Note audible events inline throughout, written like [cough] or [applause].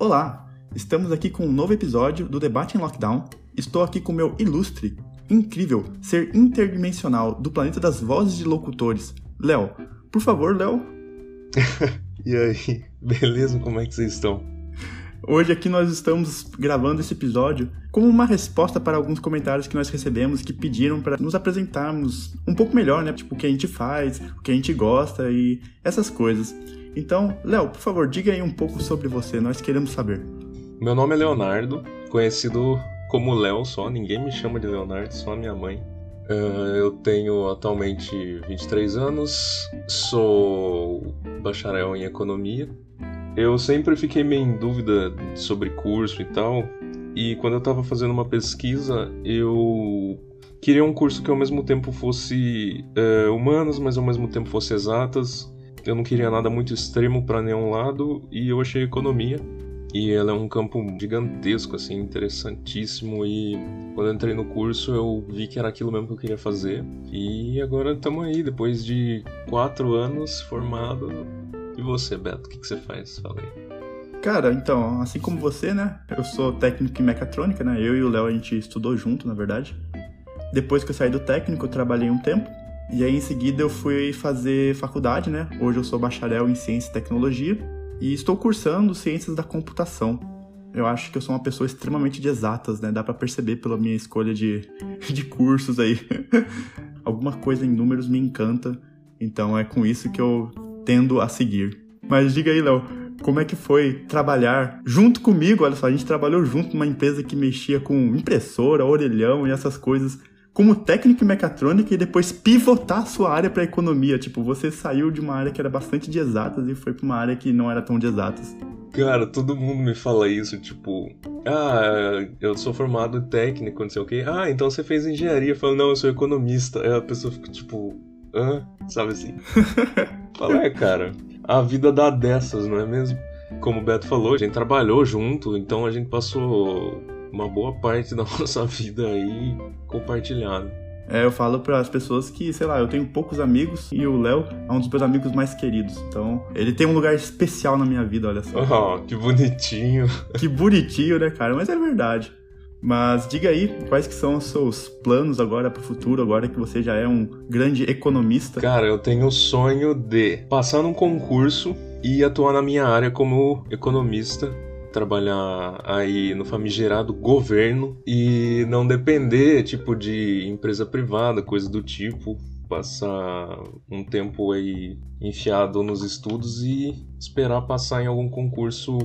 Olá, estamos aqui com um novo episódio do Debate em Lockdown. Estou aqui com meu ilustre, incrível ser interdimensional do planeta das vozes de locutores, Léo. Por favor, Léo. [laughs] e aí, beleza? Como é que vocês estão? Hoje aqui nós estamos gravando esse episódio como uma resposta para alguns comentários que nós recebemos que pediram para nos apresentarmos um pouco melhor, né? Tipo, o que a gente faz, o que a gente gosta e essas coisas. Então, Léo, por favor, diga aí um pouco sobre você, nós queremos saber. Meu nome é Leonardo, conhecido como Léo só, ninguém me chama de Leonardo, só a minha mãe. Uh, eu tenho atualmente 23 anos, sou bacharel em economia. Eu sempre fiquei meio em dúvida sobre curso e tal, e quando eu estava fazendo uma pesquisa, eu queria um curso que ao mesmo tempo fosse uh, humanas, mas ao mesmo tempo fosse exatas. Eu não queria nada muito extremo para nenhum lado, e eu achei economia. E ela é um campo gigantesco, assim, interessantíssimo. E quando eu entrei no curso, eu vi que era aquilo mesmo que eu queria fazer. E agora estamos aí, depois de quatro anos formado. E você, Beto, o que, que você faz? Fala aí. Cara, então, assim como você, né? Eu sou técnico em mecatrônica, né? Eu e o Léo a gente estudou junto, na verdade. Depois que eu saí do técnico, eu trabalhei um tempo. E aí em seguida eu fui fazer faculdade, né? Hoje eu sou bacharel em ciência e tecnologia e estou cursando ciências da computação. Eu acho que eu sou uma pessoa extremamente de exatas, né? Dá para perceber pela minha escolha de, [laughs] de cursos aí. [laughs] Alguma coisa em números me encanta, então é com isso que eu tendo a seguir. Mas diga aí, Léo, como é que foi trabalhar junto comigo? Olha só, a gente trabalhou junto numa empresa que mexia com impressora, orelhão e essas coisas como técnico em mecatrônica e depois pivotar a sua área para economia. Tipo, você saiu de uma área que era bastante de exatas e foi para uma área que não era tão de exatas. Cara, todo mundo me fala isso, tipo, ah, eu sou formado em técnico, não sei o quê. Ah, então você fez engenharia. Eu falo, não, eu sou economista. Aí a pessoa fica tipo, hã? Sabe assim? [laughs] Fala, é, cara, a vida dá dessas, não é mesmo? Como o Beto falou, a gente trabalhou junto, então a gente passou uma boa parte [laughs] da nossa vida aí compartilhada. É, eu falo para as pessoas que, sei lá, eu tenho poucos amigos e o Léo é um dos meus amigos mais queridos. Então, ele tem um lugar especial na minha vida, olha só. Oh, que bonitinho. Que bonitinho, né, cara? Mas é verdade. Mas diga aí, quais que são os seus planos agora para o futuro, agora que você já é um grande economista? Cara, eu tenho o sonho de passar num concurso e atuar na minha área como economista trabalhar aí no famigerado governo e não depender, tipo, de empresa privada, coisa do tipo. Passar um tempo aí enfiado nos estudos e esperar passar em algum concurso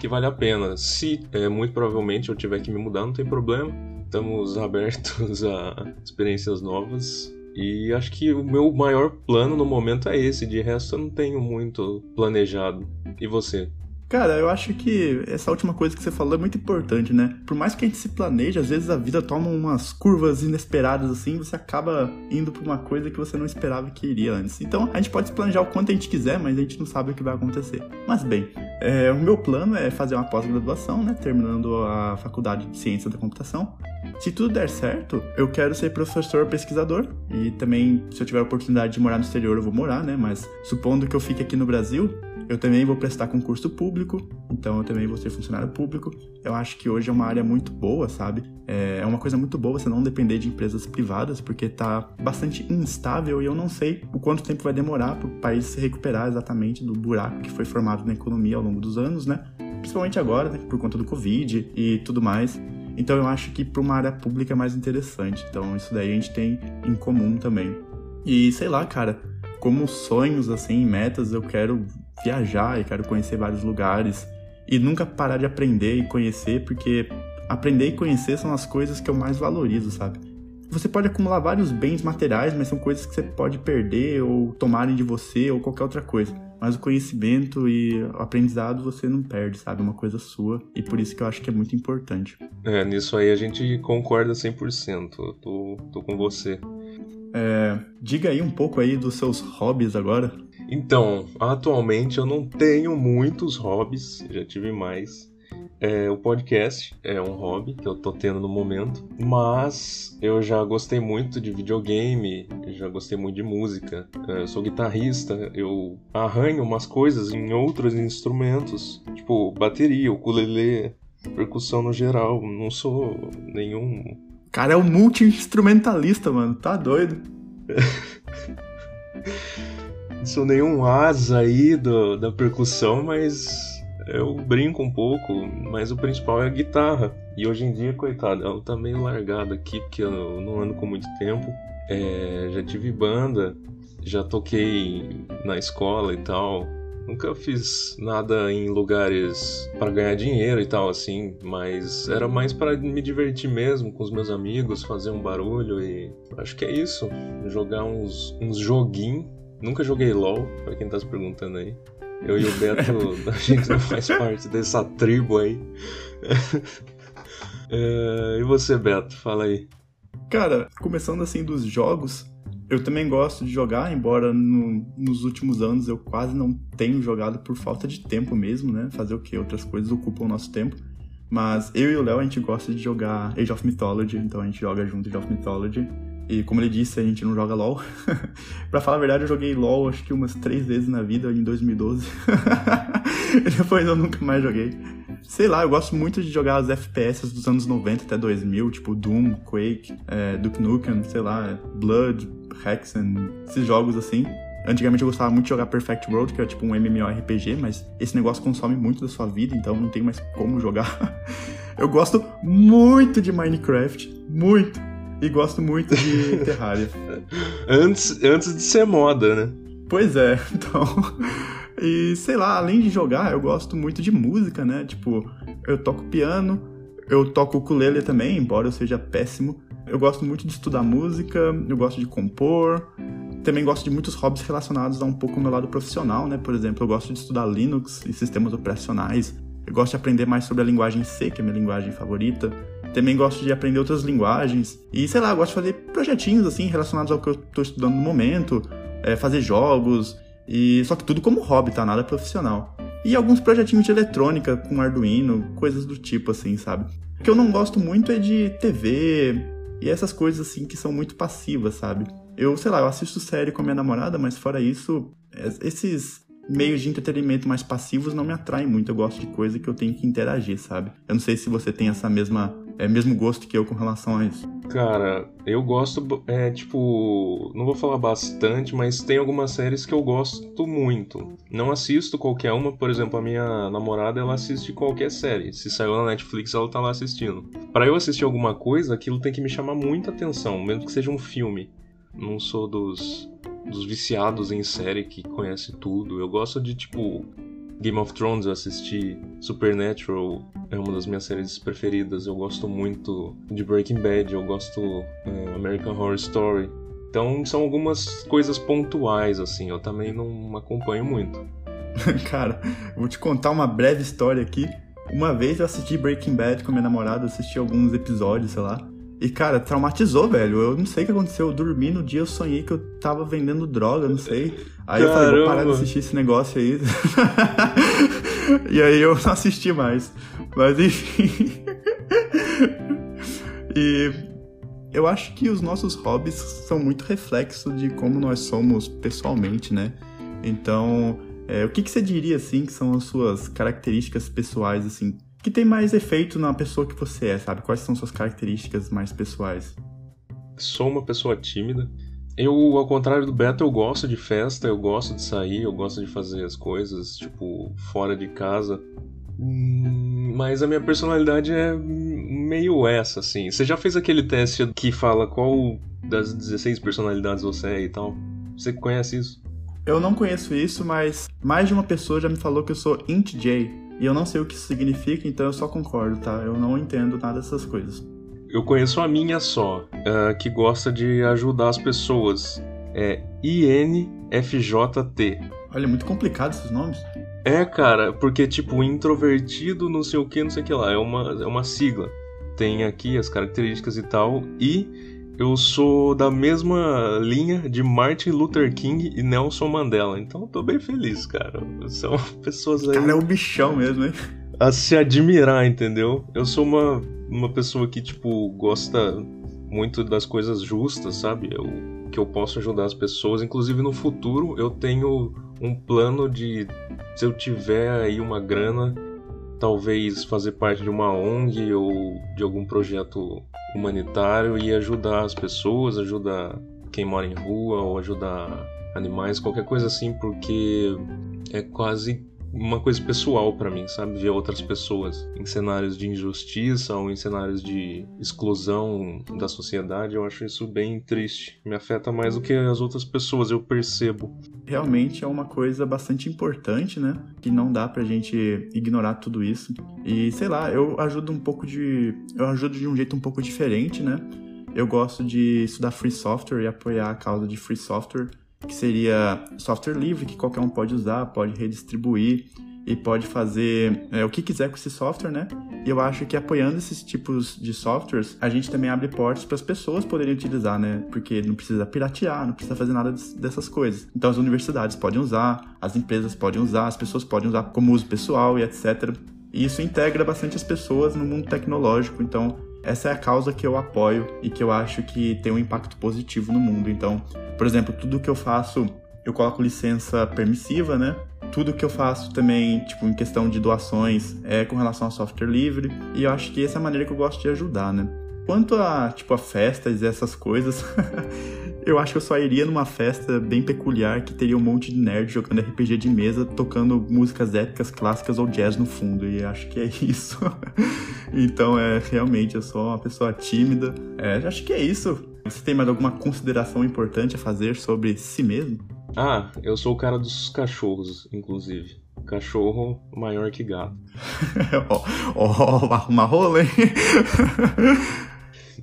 que vale a pena. Se é, muito provavelmente eu tiver que me mudar, não tem problema. Estamos [laughs] abertos a experiências novas. E acho que o meu maior plano no momento é esse. De resto, eu não tenho muito planejado. E você? Cara, eu acho que essa última coisa que você falou é muito importante, né? Por mais que a gente se planeje, às vezes a vida toma umas curvas inesperadas assim, você acaba indo pra uma coisa que você não esperava que iria antes. Então, a gente pode se planejar o quanto a gente quiser, mas a gente não sabe o que vai acontecer. Mas bem, é, o meu plano é fazer uma pós-graduação, né? Terminando a faculdade de ciência da computação. Se tudo der certo, eu quero ser professor pesquisador. E também, se eu tiver a oportunidade de morar no exterior, eu vou morar, né? Mas supondo que eu fique aqui no Brasil, eu também vou prestar concurso público, então eu também vou ser funcionário público. Eu acho que hoje é uma área muito boa, sabe? É, é uma coisa muito boa você não depender de empresas privadas, porque tá bastante instável e eu não sei o quanto tempo vai demorar para o país se recuperar exatamente do buraco que foi formado na economia ao longo dos anos, né? Principalmente agora, né? por conta do Covid e tudo mais. Então eu acho que para uma área pública é mais interessante. Então isso daí a gente tem em comum também. E sei lá, cara, como sonhos assim, metas, eu quero viajar e quero conhecer vários lugares e nunca parar de aprender e conhecer, porque aprender e conhecer são as coisas que eu mais valorizo, sabe? Você pode acumular vários bens materiais, mas são coisas que você pode perder ou tomarem de você ou qualquer outra coisa. Mas o conhecimento e o aprendizado você não perde, sabe? É uma coisa sua. E por isso que eu acho que é muito importante. É, nisso aí a gente concorda 100%. Eu tô, tô com você. É, diga aí um pouco aí dos seus hobbies agora. Então, atualmente eu não tenho muitos hobbies, já tive mais. é, o podcast é um hobby que eu tô tendo no momento, mas eu já gostei muito de videogame, já gostei muito de música. É, eu sou guitarrista, eu arranho umas coisas em outros instrumentos, tipo bateria, ukulele, percussão no geral. Não sou nenhum. Cara, é um multi-instrumentalista, mano, tá doido. [laughs] sou nenhum asa aí do, da percussão, mas eu brinco um pouco, mas o principal é a guitarra. E hoje em dia, coitado, ela tá meio largada aqui, porque eu não ando com muito tempo. É, já tive banda, já toquei na escola e tal. Nunca fiz nada em lugares para ganhar dinheiro e tal, assim, mas era mais para me divertir mesmo com os meus amigos, fazer um barulho e acho que é isso. Jogar uns, uns joguinhos. Nunca joguei LOL, pra quem tá se perguntando aí. Eu e o Beto, [laughs] a gente não faz parte dessa tribo aí. [laughs] é, e você, Beto? Fala aí. Cara, começando assim dos jogos, eu também gosto de jogar, embora no, nos últimos anos eu quase não tenho jogado por falta de tempo mesmo, né? Fazer o que? Outras coisas ocupam o nosso tempo. Mas eu e o Léo, a gente gosta de jogar Age of Mythology, então a gente joga junto Age of Mythology. E como ele disse, a gente não joga LOL. [laughs] pra falar a verdade, eu joguei LOL acho que umas três vezes na vida, em 2012. [laughs] e depois eu nunca mais joguei. Sei lá, eu gosto muito de jogar os FPS dos anos 90 até 2000, tipo Doom, Quake, é, Duke Nukem, sei lá, Blood, Hexen, esses jogos assim. Antigamente eu gostava muito de jogar Perfect World, que é tipo um MMORPG, mas esse negócio consome muito da sua vida, então não tem mais como jogar. [laughs] eu gosto muito de Minecraft, muito e gosto muito de [laughs] Terraria. antes, antes de ser moda, né? Pois é, [laughs] então. E sei lá, além de jogar, eu gosto muito de música, né? Tipo, eu toco piano, eu toco ukulele também, embora eu seja péssimo. Eu gosto muito de estudar música, eu gosto de compor. Também gosto de muitos hobbies relacionados a um pouco o meu lado profissional, né? Por exemplo, eu gosto de estudar Linux e sistemas operacionais. Eu gosto de aprender mais sobre a linguagem C, que é a minha linguagem favorita. Também gosto de aprender outras linguagens. E sei lá, gosto de fazer projetinhos assim relacionados ao que eu estou estudando no momento, é, fazer jogos. E só que tudo como hobby, tá? Nada profissional. E alguns projetinhos de eletrônica com Arduino, coisas do tipo assim, sabe? O que eu não gosto muito é de TV e essas coisas assim que são muito passivas, sabe? Eu, sei lá, eu assisto série com a minha namorada, mas fora isso, esses meios de entretenimento mais passivos não me atraem muito. Eu gosto de coisa que eu tenho que interagir, sabe? Eu não sei se você tem essa mesma é mesmo gosto que eu com relação a isso? Cara, eu gosto, é tipo, não vou falar bastante, mas tem algumas séries que eu gosto muito. Não assisto qualquer uma, por exemplo, a minha namorada, ela assiste qualquer série. Se saiu na Netflix, ela tá lá assistindo. Para eu assistir alguma coisa, aquilo tem que me chamar muita atenção, mesmo que seja um filme. Não sou dos dos viciados em série que conhece tudo. Eu gosto de tipo Game of Thrones eu assisti, Supernatural é uma das minhas séries preferidas, eu gosto muito de Breaking Bad, eu gosto é, American Horror Story. Então são algumas coisas pontuais, assim, eu também não acompanho muito. [laughs] Cara, vou te contar uma breve história aqui. Uma vez eu assisti Breaking Bad com minha namorada, assisti alguns episódios, sei lá. E, cara, traumatizou, velho. Eu não sei o que aconteceu. Eu dormi no dia, eu sonhei que eu tava vendendo droga, não sei. Aí Caramba. eu falei, vou parar de assistir esse negócio aí. [laughs] [laughs] e aí eu não assisti mais. Mas enfim. [laughs] e eu acho que os nossos hobbies são muito reflexo de como nós somos pessoalmente, né? Então, é, o que, que você diria, assim, que são as suas características pessoais, assim, que tem mais efeito na pessoa que você é, sabe? Quais são suas características mais pessoais? Sou uma pessoa tímida. Eu, ao contrário do Beto, eu gosto de festa, eu gosto de sair, eu gosto de fazer as coisas, tipo, fora de casa. Hum, mas a minha personalidade é meio essa, assim. Você já fez aquele teste que fala qual das 16 personalidades você é e tal? Você conhece isso? Eu não conheço isso, mas mais de uma pessoa já me falou que eu sou Int J. E eu não sei o que isso significa, então eu só concordo, tá? Eu não entendo nada dessas coisas. Eu conheço a minha só, uh, que gosta de ajudar as pessoas. É INFJT. Olha, é muito complicado esses nomes. É, cara, porque tipo, introvertido, não sei o que, não sei o que lá. É uma, é uma sigla. Tem aqui as características e tal. E eu sou da mesma linha de Martin Luther King e Nelson Mandela. Então eu tô bem feliz, cara. São [laughs] pessoas aí. Cara, é o bichão mesmo, hein? a se admirar, entendeu? Eu sou uma, uma pessoa que, tipo, gosta muito das coisas justas, sabe? Eu, que eu posso ajudar as pessoas. Inclusive, no futuro, eu tenho um plano de, se eu tiver aí uma grana, talvez fazer parte de uma ONG ou de algum projeto humanitário e ajudar as pessoas, ajudar quem mora em rua ou ajudar animais, qualquer coisa assim, porque é quase uma coisa pessoal para mim, sabe? Ver outras pessoas em cenários de injustiça ou em cenários de exclusão da sociedade, eu acho isso bem triste. Me afeta mais do que as outras pessoas, eu percebo. Realmente é uma coisa bastante importante, né? Que não dá pra gente ignorar tudo isso. E sei lá, eu ajudo um pouco de. Eu ajudo de um jeito um pouco diferente, né? Eu gosto de estudar free software e apoiar a causa de free software que seria software livre que qualquer um pode usar, pode redistribuir e pode fazer é, o que quiser com esse software, né? E eu acho que apoiando esses tipos de softwares, a gente também abre portas para as pessoas poderem utilizar, né? Porque não precisa piratear, não precisa fazer nada dessas coisas. Então as universidades podem usar, as empresas podem usar, as pessoas podem usar como uso pessoal e etc. E isso integra bastante as pessoas no mundo tecnológico. Então essa é a causa que eu apoio e que eu acho que tem um impacto positivo no mundo. Então, por exemplo, tudo que eu faço, eu coloco licença permissiva, né? Tudo que eu faço também, tipo, em questão de doações, é com relação a software livre. E eu acho que essa é a maneira que eu gosto de ajudar, né? Quanto a, tipo, a festas e essas coisas, [laughs] eu acho que eu só iria numa festa bem peculiar que teria um monte de nerd jogando RPG de mesa, tocando músicas épicas, clássicas ou jazz no fundo. E acho que é [laughs] isso. então, é, realmente, eu sou uma pessoa tímida. É, acho que é isso. Você tem mais alguma consideração importante a fazer sobre si mesmo? Ah, eu sou o cara dos cachorros, inclusive. Cachorro maior que gato. [laughs] Ó, oh, oh, uma rola, hein?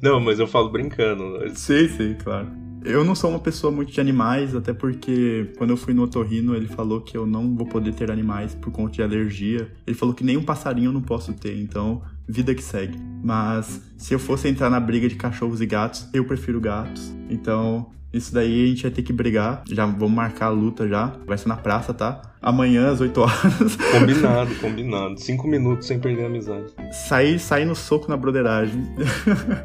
Não, mas eu falo brincando. Sim, sim, claro. Eu não sou uma pessoa muito de animais, até porque quando eu fui no otorrino, ele falou que eu não vou poder ter animais por conta de alergia. Ele falou que nem um passarinho eu não posso ter, então vida que segue. Mas se eu fosse entrar na briga de cachorros e gatos, eu prefiro gatos. Então, isso daí a gente vai ter que brigar. Já vamos marcar a luta já. Vai ser na praça, tá? Amanhã às 8 horas. [laughs] Combinado, combinado. Cinco minutos sem perder a amizade. Sair, sair no soco na broderagem.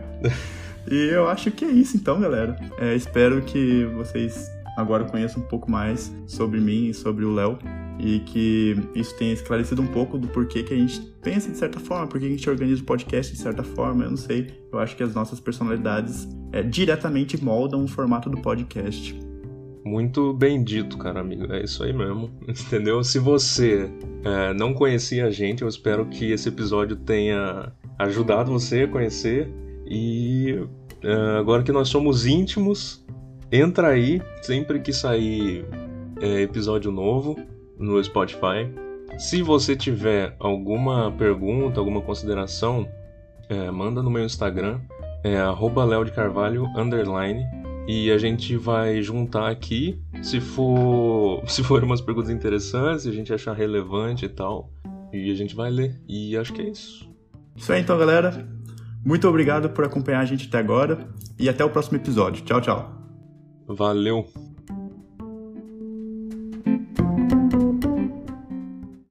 [laughs] e eu acho que é isso então, galera. É, espero que vocês agora conheçam um pouco mais sobre mim e sobre o Léo e que isso tenha esclarecido um pouco do porquê que a gente pensa de certa forma, porquê que a gente organiza o podcast de certa forma, eu não sei. Eu acho que as nossas personalidades é, diretamente moldam o formato do podcast. Muito bem dito, cara amigo. É isso aí mesmo, [laughs] entendeu? Se você é, não conhecia a gente, eu espero que esse episódio tenha ajudado você a conhecer. E é, agora que nós somos íntimos, entra aí sempre que sair é, episódio novo no Spotify. Se você tiver alguma pergunta, alguma consideração, é, manda no meu Instagram, é e a gente vai juntar aqui, se for, [laughs] se for umas perguntas interessantes, se a gente achar relevante e tal, e a gente vai ler. E acho que é isso. Isso aí então, galera. Muito obrigado por acompanhar a gente até agora e até o próximo episódio. Tchau, tchau. Valeu.